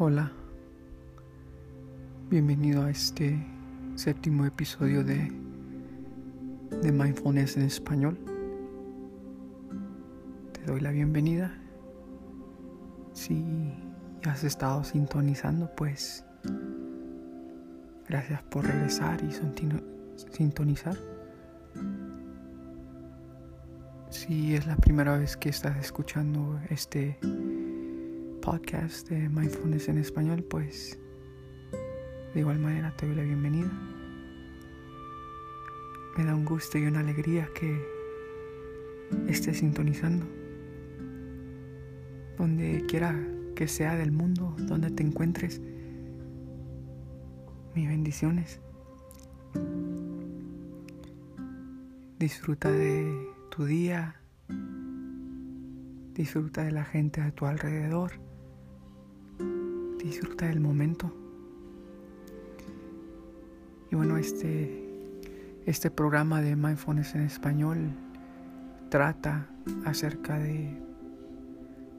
Hola, bienvenido a este séptimo episodio de, de Mindfulness en español. Te doy la bienvenida. Si has estado sintonizando, pues gracias por regresar y sintonizar. Si es la primera vez que estás escuchando este podcast de Mindfulness en español, pues de igual manera te doy la bienvenida. Me da un gusto y una alegría que estés sintonizando. Donde quiera que sea del mundo, donde te encuentres. Mis bendiciones. Disfruta de tu día. Disfruta de la gente a tu alrededor. Disfruta del momento. Y bueno, este, este programa de Mindfulness en español trata acerca de,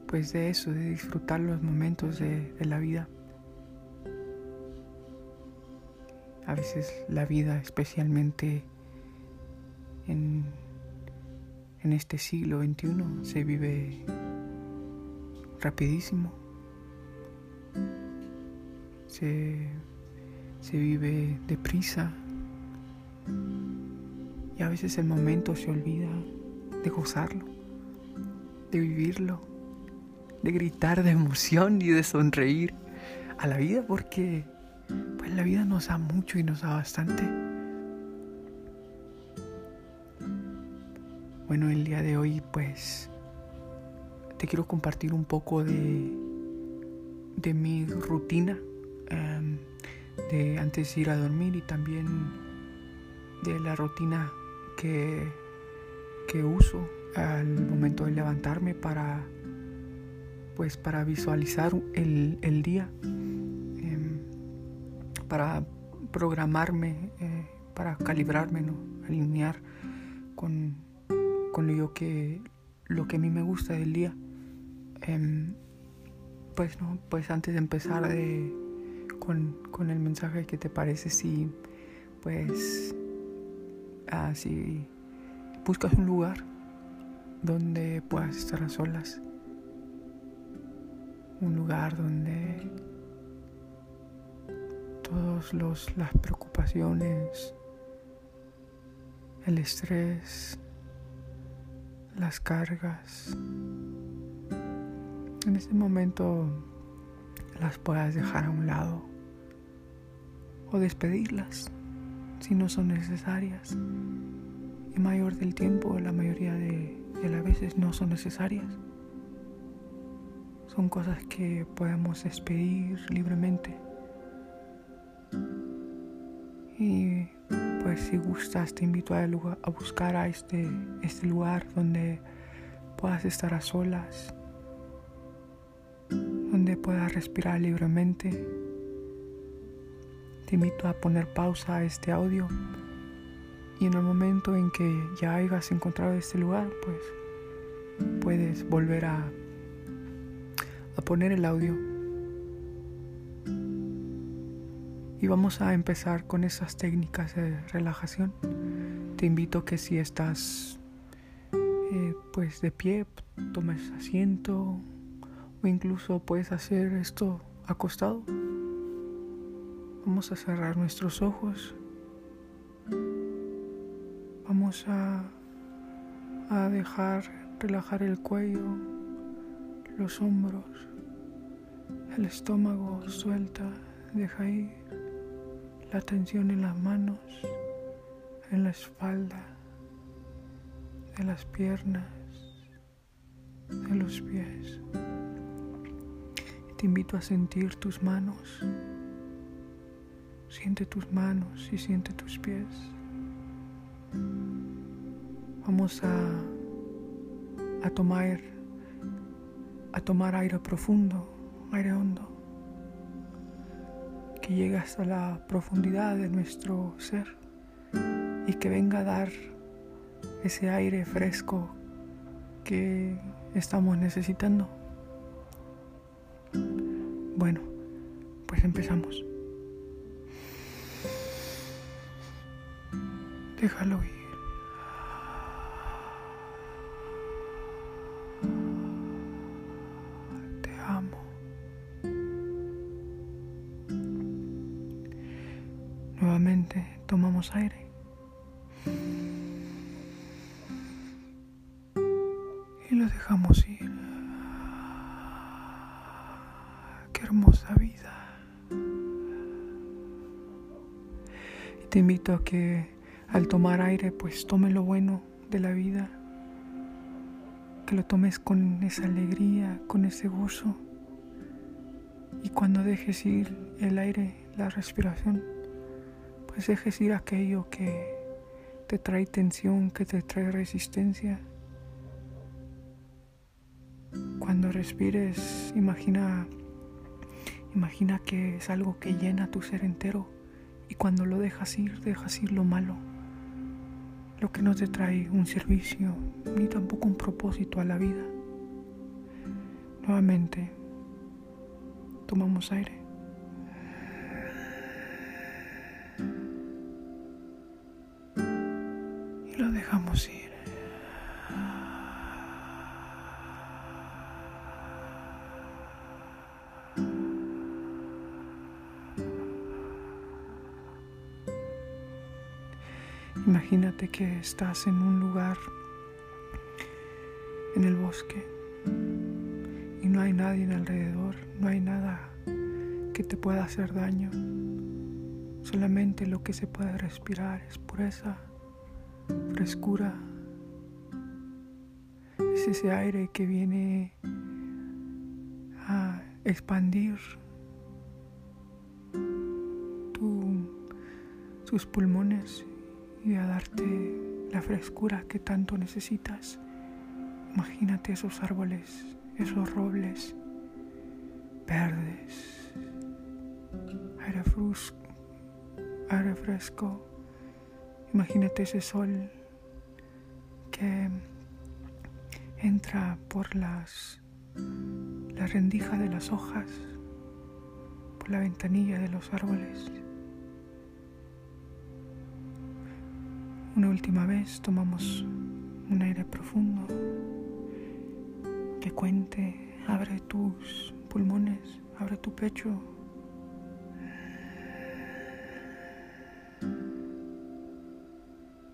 pues de eso, de disfrutar los momentos de, la vida. A veces la vida, especialmente en, en este siglo XXI, se vive rapidísimo se, se vive deprisa y a veces el momento se olvida de gozarlo, de vivirlo, de gritar de emoción y de sonreír a la vida porque pues la vida nos da mucho y nos da bastante. Bueno, el día de hoy pues te quiero compartir un poco de, de mi rutina De antes de ir a dormir y también de la rutina que, que uso al momento de levantarme para pues para visualizar el, el día em, para programarme eh, para calibrarme ¿no? alinear con, con lo que lo que a mí me gusta del día em, pues no pues antes de empezar de con, el mensaje que te parece si, pues, ah, si buscas un lugar donde puedas estar a solas, un lugar donde todas las preocupaciones, el estrés, las cargas, en este momento las puedas dejar a un lado o despedirlas si no son necesarias. Y mayor del tiempo, la mayoría de, las veces no son necesarias. Son cosas que podemos despedir libremente. Y pues si gustas te invito a, a buscar a este, este lugar donde puedas estar a solas, donde puedas respirar libremente te invito a poner pausa a este audio y en el momento en que ya hayas encontrado este lugar, pues puedes volver a, a poner el audio. Y vamos a empezar con esas técnicas de relajación. Te invito que si estás eh, pues de pie, tomes asiento o incluso puedes hacer esto acostado. Vamos a cerrar nuestros ojos. Vamos a, a dejar relajar el cuello, los hombros, el estómago suelta, deja ir la tensión en las manos, en la espalda, de las piernas, de los pies. Te invito a sentir tus manos Siente tus manos y siente tus pies. Vamos a, a tomar a tomar aire profundo, aire hondo, que llegue hasta la profundidad de nuestro ser y que venga a dar ese aire fresco que estamos necesitando. Bueno, pues empezamos. Déjalo ir. Te amo. Nuevamente tomamos aire. Y lo dejamos ir. Qué hermosa vida. Y te invito a que al tomar aire, pues tome lo bueno de la vida, que lo tomes con esa alegría, con ese gozo. Y cuando dejes ir el aire, la respiración, pues dejes ir aquello que te trae tensión, que te trae resistencia. Cuando respires, imagina imagina que es algo que llena tu ser entero y cuando lo dejas ir, dejas ir lo malo lo que no te trae un servicio ni tampoco un propósito a la vida. Nuevamente, tomamos aire. Y lo dejamos ir. Imagínate que estás en un lugar en el bosque y no hay nadie en alrededor, no hay nada que te pueda hacer daño. Solamente lo que se puede respirar es pureza, frescura. Es ese aire que viene a expandir tus pulmones y a darte la frescura que tanto necesitas. Imagínate esos árboles, esos robles verdes, aire, aire fresco. Imagínate ese sol que entra por las la rendija de las hojas, por la ventanilla de los árboles. Una última vez tomamos un aire profundo que cuente, abre tus pulmones, abre tu pecho.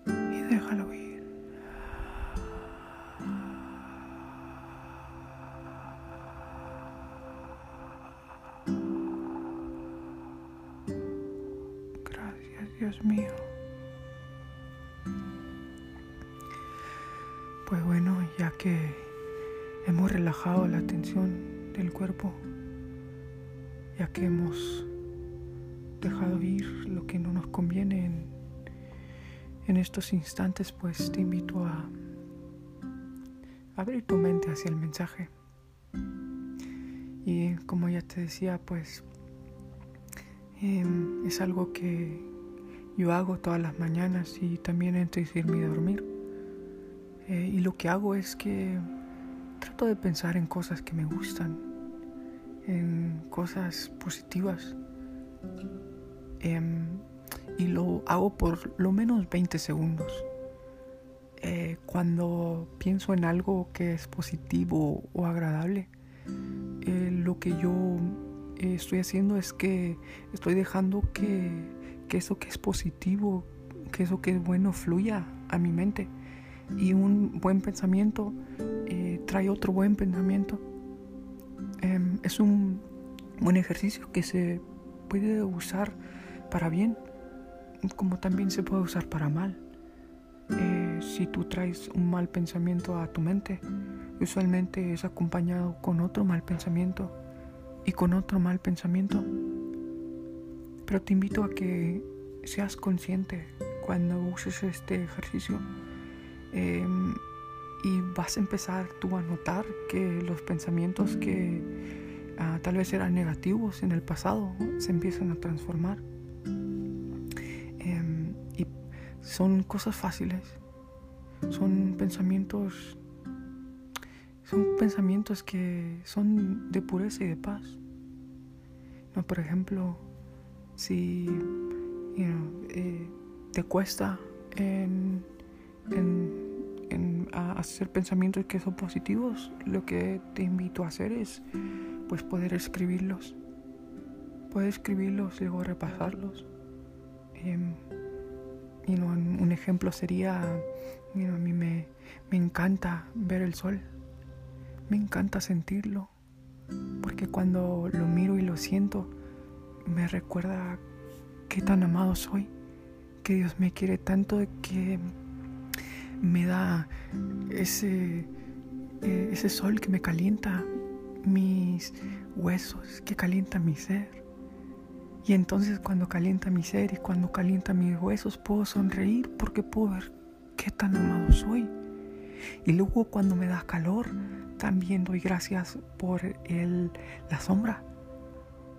Y déjalo ir. Gracias, Dios mío. Pues bueno, ya que hemos relajado la tensión del cuerpo, ya que hemos dejado ir lo que no nos conviene en, estos instantes, pues te invito a abrir tu mente hacia el mensaje. Y como ya te decía, pues em, es algo que yo hago todas las mañanas y también antes de irme a dormir. Eh, y lo que hago es que trato de pensar en cosas que me gustan, en cosas positivas. Em, y lo hago por lo menos 20 segundos. Eh, cuando pienso en algo que es positivo o agradable, eh, lo que yo estoy haciendo es que estoy dejando que, que eso que es positivo, que eso que es bueno fluya a mi mente y un buen pensamiento eh, trae otro buen pensamiento. Em, es un buen ejercicio que se puede usar para bien, como también se puede usar para mal. Eh, si tú traes un mal pensamiento a tu mente, usualmente es acompañado con otro mal pensamiento y con otro mal pensamiento. Pero te invito a que seas consciente cuando uses este ejercicio Em, y vas a empezar tú a notar que los pensamientos que ah, tal vez eran negativos en el pasado se empiezan a transformar. Em, y son cosas fáciles, son pensamientos, son pensamientos que son de pureza y de paz. ¿no? Por ejemplo, si eh, te cuesta en, hacer pensamientos que son positivos, lo que te invito a hacer es pues poder escribirlos. Poder escribirlos y luego repasarlos. Em, un ejemplo sería, a mí me, me encanta ver el sol, me encanta sentirlo, porque cuando lo miro y lo siento, me recuerda qué tan amado soy, que Dios me quiere tanto que me da ese, eh, ese sol que me calienta mis huesos, que calienta mi ser. Y entonces cuando calienta mi ser y cuando calienta mis huesos puedo sonreír porque puedo ver qué tan amado soy. Y luego cuando me da calor también doy gracias por el, la sombra.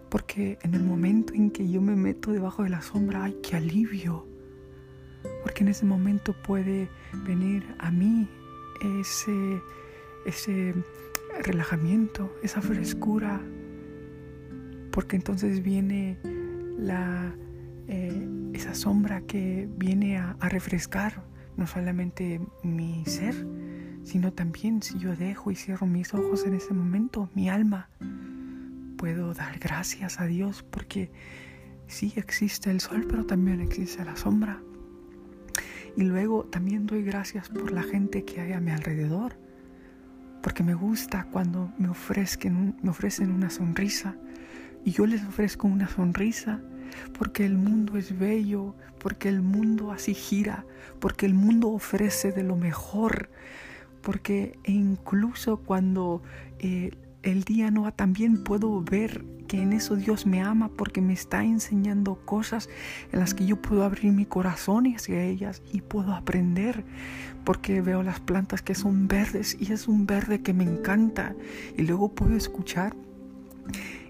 Porque en el momento en que yo me meto debajo de la sombra, ¡ay, qué alivio! Porque en ese momento puede venir a mí ese, ese relajamiento, esa frescura. Porque entonces viene la, eh, esa sombra que viene a, refrescar no solamente mi ser, sino también si yo dejo y cierro mis ojos en ese momento, mi alma, puedo dar gracias a Dios porque sí existe el sol, pero también existe la sombra. Y luego también doy gracias por la gente que hay a mi alrededor, porque me gusta cuando me ofrecen, me ofrecen una sonrisa, y yo les ofrezco una sonrisa porque el mundo es bello, porque el mundo así gira, porque el mundo ofrece de lo mejor, porque incluso cuando eh, el día no va tan puedo ver que en eso Dios me ama porque me está enseñando cosas en las que yo puedo abrir mi corazón hacia ellas y puedo aprender porque veo las plantas que son verdes y es un verde que me encanta y luego puedo escuchar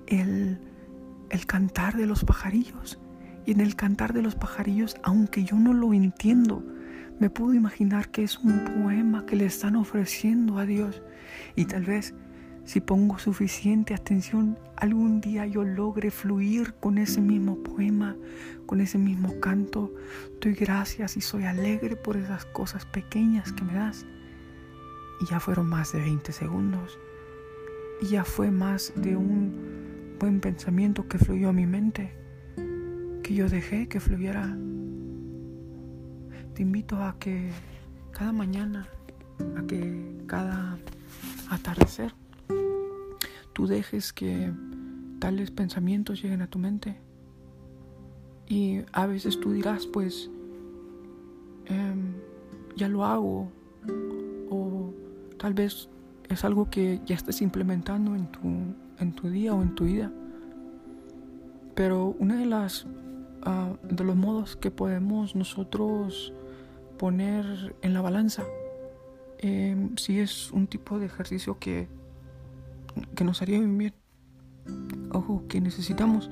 el, cantar de los pajarillos. Y en el cantar de los pajarillos, aunque yo no lo entiendo, me puedo imaginar que es un poema que le están ofreciendo a Dios. Y tal vez si pongo suficiente atención, algún día yo logre fluir con ese mismo poema, con ese mismo canto. Doy gracias y soy alegre por esas cosas pequeñas que me das. Y ya fueron más de 20 segundos. Y ya fue más de un buen pensamiento que fluyó a mi mente, que yo dejé que fluyera. Te invito a que cada mañana, a que cada atardecer, tú dejes que tales pensamientos lleguen a tu mente. Y a veces tú dirás, pues, em, ya lo hago, o tal vez es algo que ya estés implementando en tu en tu día o en tu vida. Pero una de las ah, de los modos que podemos nosotros poner en la balanza em, si es un tipo de ejercicio que, que nos haría bien, ojo, que necesitamos,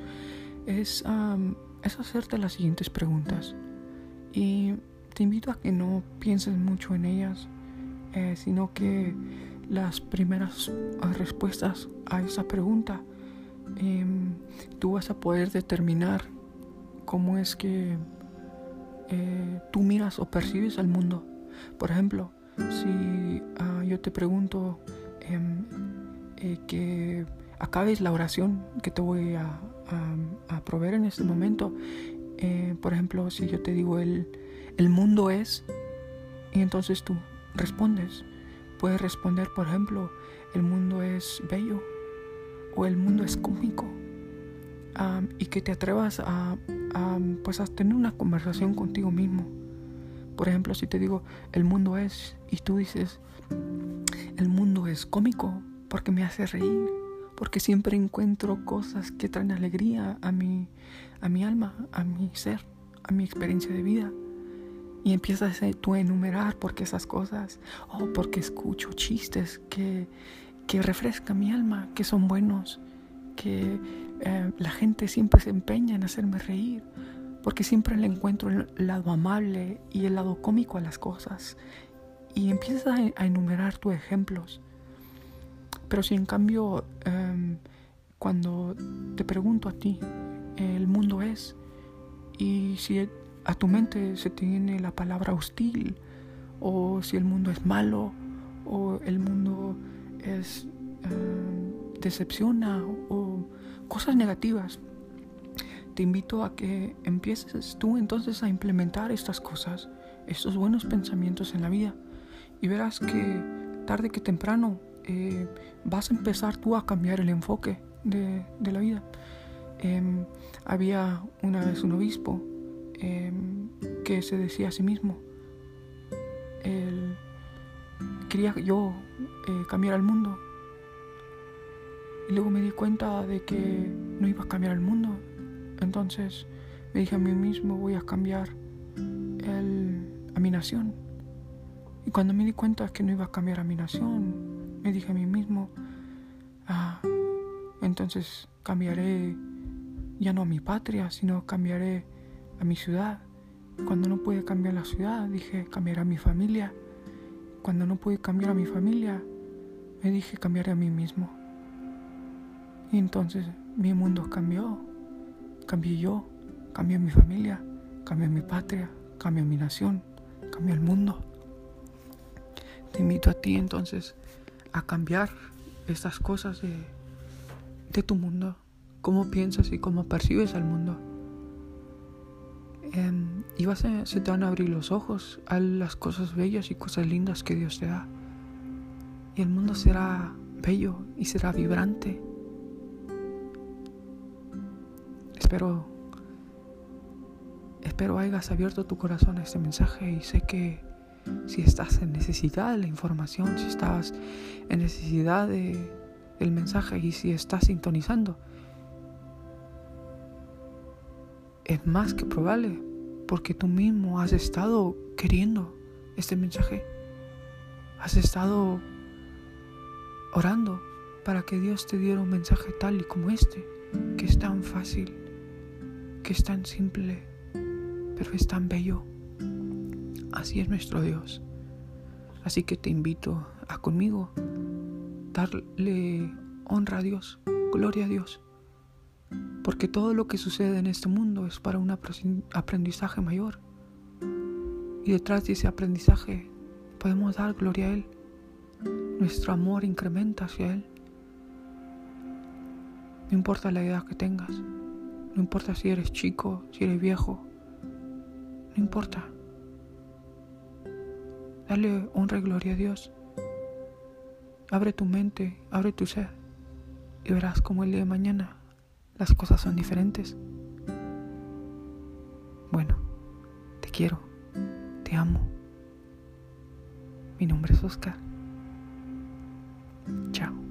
es, es hacerte las siguientes preguntas. Y te invito a que no pienses mucho en ellas, eh, sino que las primeras ah, respuestas a esa pregunta, em, tú vas a poder determinar cómo es que eh, tú miras o percibes al mundo. Por ejemplo, si ah, yo te pregunto em, eh, que acabes la oración que te voy a, a, proveer en este momento, eh, por ejemplo, si yo te digo el, el mundo es, y entonces tú respondes, Puedes responder, por ejemplo, el mundo es bello o el mundo es cómico. y que te atrevas a, pues a tener una conversación contigo mismo. Por ejemplo, si te digo, el mundo es, y tú dices, el mundo es cómico porque me hace reír, porque siempre encuentro cosas que traen alegría a mi, a mi alma, a mi ser, a mi experiencia de vida. Y empiezas tú a enumerar porque esas cosas, o porque escucho chistes que, que refrescan mi alma, que son buenos, que eh, la gente siempre se empeña en hacerme reír, porque siempre le encuentro el lado amable y el lado cómico a las cosas. Y empiezas a, enumerar tus ejemplos. Pero si en cambio em, cuando te pregunto a ti, el mundo es, y si a tu mente se tiene la palabra hostil, o si el mundo es malo, o el mundo es eh, decepciona, o cosas negativas, te invito a que empieces tú entonces a implementar estas cosas, estos buenos pensamientos en la vida, y verás que tarde que temprano eh, vas a empezar tú a cambiar el enfoque de, la vida. Em, había una vez un obispo em, que se decía a sí mismo, quería yo eh, cambiar el mundo. Y luego me di cuenta de que no iba a cambiar el mundo. Entonces me dije a mí mismo, voy a cambiar el, a mi nación. Y cuando me di cuenta que no iba a cambiar a mi nación, me dije a mí mismo, ah, entonces cambiaré ya no a mi patria, sino cambiaré a mi ciudad. Cuando no pude cambiar la ciudad, dije cambiaré a mi familia. Cuando no pude cambiar a mi familia, me dije cambiaré a mí mismo. Y entonces mi mundo cambió. Cambié yo, cambié mi familia, cambié mi patria, cambié mi nación, cambié el mundo. Te invito a ti entonces a cambiar estas cosas de, de tu mundo, cómo piensas y cómo percibes al mundo. Em, y vas a, se te van a abrir los ojos a las cosas bellas y cosas lindas que Dios te da. Y el mundo será bello y será vibrante. Espero, espero hayas abierto tu corazón a este mensaje y sé que si estás en necesidad de la información, si estás en necesidad de, del mensaje y si estás sintonizando, es más que probable porque tú mismo has estado queriendo este mensaje. Has estado orando para que Dios te diera un mensaje tal y como este, que es tan fácil, que es tan simple, pero es tan bello. Así es nuestro Dios. Así que te invito a conmigo darle honra a Dios, gloria a Dios, porque todo lo que sucede en este mundo es para un aprendizaje mayor. Y detrás de ese aprendizaje podemos dar gloria a Él. Nuestro amor incrementa hacia Él. No importa la edad que tengas, no importa si eres chico, si eres viejo, no importa. Dale honra y gloria a Dios. Abre tu mente, abre tu ser y verás como el día de mañana las cosas son diferentes. Bueno, te quiero, te amo. Mi nombre es Oscar. Chao.